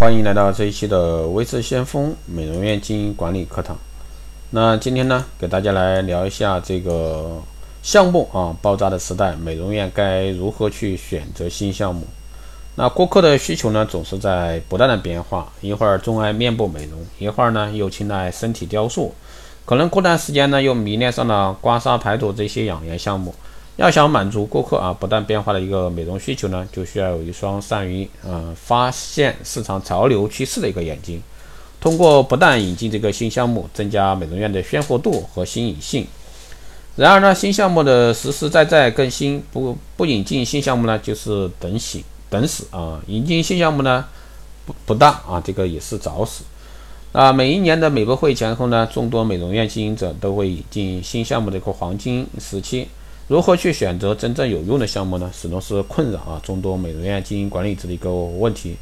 欢迎来到这一期的微智先锋美容院经营管理课堂。那今天呢，给大家来聊一下这个项目啊爆炸的时代，美容院该如何去选择新项目？那顾客的需求呢，总是在不断的变化，一会儿钟爱面部美容，一会儿呢又青睐身体雕塑，可能过段时间呢又迷恋上了刮痧排毒这些养颜项目。要想满足顾客啊不断变化的一个美容需求呢，就需要有一双善于啊发现市场潮流趋势的一个眼睛。通过不断引进这个新项目，增加美容院的鲜活度和新颖性。然而呢，新项目的实实在在更新，不不引进新项目呢，就是等死等死啊！引进新项目呢，不不当啊，这个也是找死。啊，每一年的美博会前后呢，众多美容院经营者都会引进新项目的一个黄金时期。如何去选择真正有用的项目呢？始终是困扰啊众多美容院经营管理者的一个问题。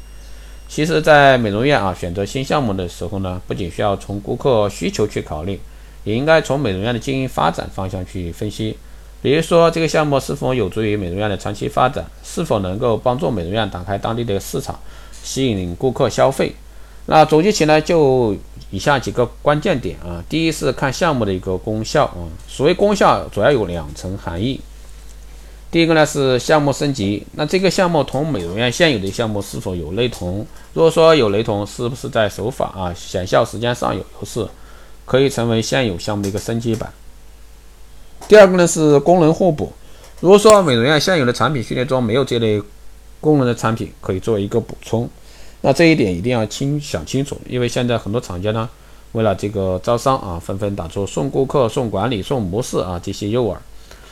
其实，在美容院啊选择新项目的时候呢，不仅需要从顾客需求去考虑，也应该从美容院的经营发展方向去分析。比如说，这个项目是否有助于美容院的长期发展，是否能够帮助美容院打开当地的市场，吸引顾客消费。那总结起来就。以下几个关键点啊，第一是看项目的一个功效啊。所谓功效，主要有两层含义。第一个呢是项目升级，那这个项目同美容院现有的项目是否有雷同？如果说有雷同，是不是在手法啊、显效时间上有优势，可以成为现有项目的一个升级版？第二个呢是功能互补。如果说美容院现有的产品序列中没有这类功能的产品，可以做一个补充。那这一点一定要清想清楚，因为现在很多厂家呢，为了这个招商啊，纷纷打出送顾客、送管理、送模式啊这些诱饵。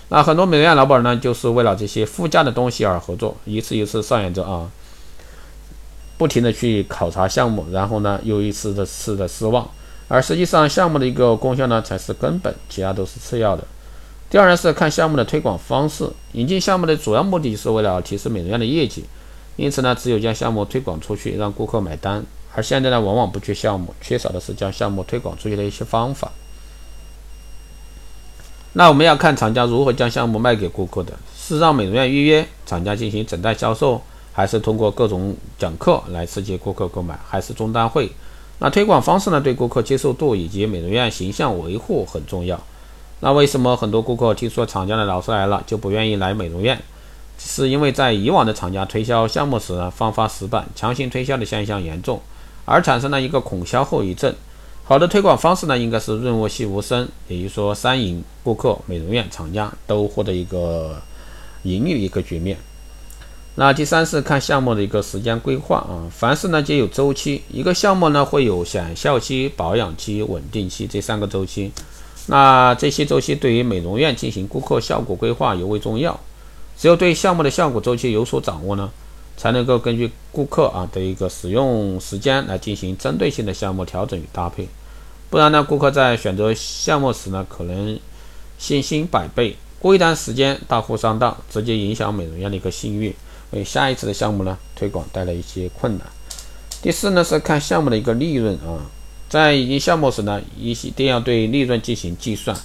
那很多美容院老板呢，就是为了这些附加的东西而合作，一次一次上演着啊，不停的去考察项目，然后呢又一次的次的失望。而实际上项目的一个功效呢才是根本，其他都是次要的。第二呢是看项目的推广方式，引进项目的主要目的是为了提升美容院的业绩。因此呢，只有将项目推广出去，让顾客买单。而现在呢，往往不缺项目，缺少的是将项目推广出去的一些方法。那我们要看厂家如何将项目卖给顾客的，是让美容院预约厂家进行整袋销售，还是通过各种讲课来刺激顾客购买，还是中单会？那推广方式呢，对顾客接受度以及美容院形象维护很重要。那为什么很多顾客听说厂家的老师来了，就不愿意来美容院？是因为在以往的厂家推销项目时呢，方法死板，强行推销的现象严重，而产生了一个恐销后遗症。好的推广方式呢，应该是润物细无声，也就是说三赢：顾客、美容院、厂家都获得一个盈利的一个局面。那第三是看项目的一个时间规划啊，凡事呢皆有周期，一个项目呢会有显效期、保养期、稳定期这三个周期。那这些周期对于美容院进行顾客效果规划尤为重要。只有对项目的效果周期有所掌握呢，才能够根据顾客啊的一个使用时间来进行针对性的项目调整与搭配。不然呢，顾客在选择项目时呢，可能信心百倍，过一段时间大呼上当，直接影响美容院的一个信誉，为下一次的项目呢推广带来一些困难。第四呢是看项目的一个利润啊，在引进项目时呢，一定要对利润进行计算。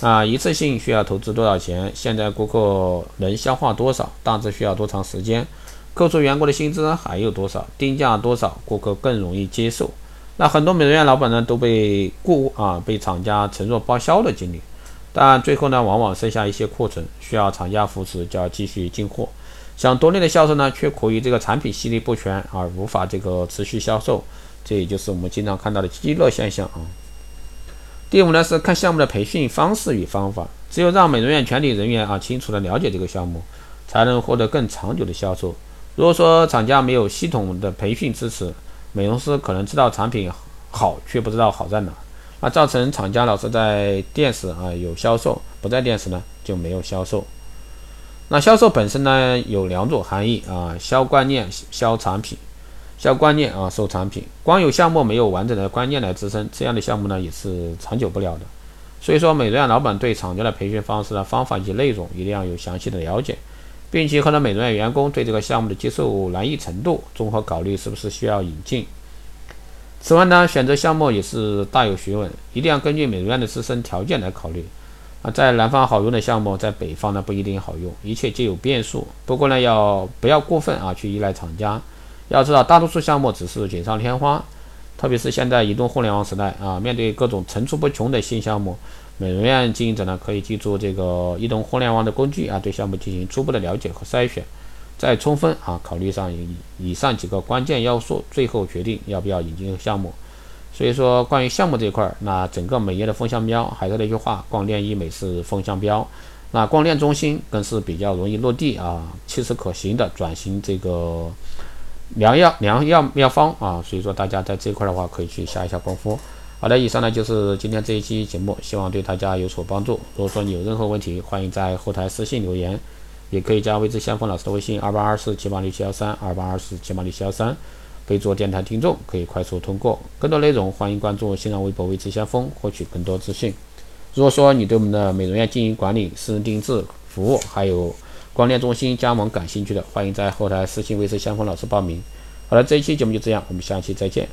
啊，一次性需要投资多少钱？现在顾客能消化多少？大致需要多长时间？扣除员工的薪资还有多少？定价多少？顾客更容易接受。那很多美容院老板呢，都被顾啊被厂家承诺报销的经历，但最后呢，往往剩下一些库存，需要厂家扶持，就要继续进货。想多年的销售呢，却苦于这个产品系列不全，而无法这个持续销售。这也就是我们经常看到的积乐现象啊。第五呢是看项目的培训方式与方法，只有让美容院全体人员啊清楚的了解这个项目，才能获得更长久的销售。如果说厂家没有系统的培训支持，美容师可能知道产品好，却不知道好在哪，那造成厂家老是在店时啊有销售，不在店时呢就没有销售。那销售本身呢有两种含义啊，销观念、销产品。销观念啊，售产品，光有项目没有完整的观念来支撑，这样的项目呢也是长久不了的。所以说，美容院老板对厂家的培训方式呢方法以及内容一定要有详细的了解，并且和美容院员工对这个项目的接受难易程度综合考虑是不是需要引进。此外呢，选择项目也是大有学问，一定要根据美容院的自身条件来考虑。啊，在南方好用的项目，在北方呢不一定好用，一切皆有变数。不过呢，要不要过分啊去依赖厂家？要知道，大多数项目只是锦上添花，特别是现在移动互联网时代啊，面对各种层出不穷的新项目，美容院经营者呢可以记住这个移动互联网的工具啊，对项目进行初步的了解和筛选，再充分啊考虑上以以上几个关键要素，最后决定要不要引进项目。所以说，关于项目这一块儿，那整个美业的风向标还是那句话，光电医美是风向标，那光电中心更是比较容易落地啊，切实可行的转型这个良药良药妙方啊。所以说，大家在这块的话，可以去下一下功夫。好的，以上呢就是今天这一期节目，希望对大家有所帮助。如果说你有任何问题，欢迎在后台私信留言，也可以加未知先锋老师的微信二八二四七八六七幺三二八二四七八六七幺三。备注电台听众可以快速通过，更多内容欢迎关注新浪微博“未知先锋”获取更多资讯。如果说你对我们的美容院经营管理、私人定制服务，还有光电中心加盟感兴趣的，欢迎在后台私信“卫视相关”老师报名。好了，这一期节目就这样，我们下期再见。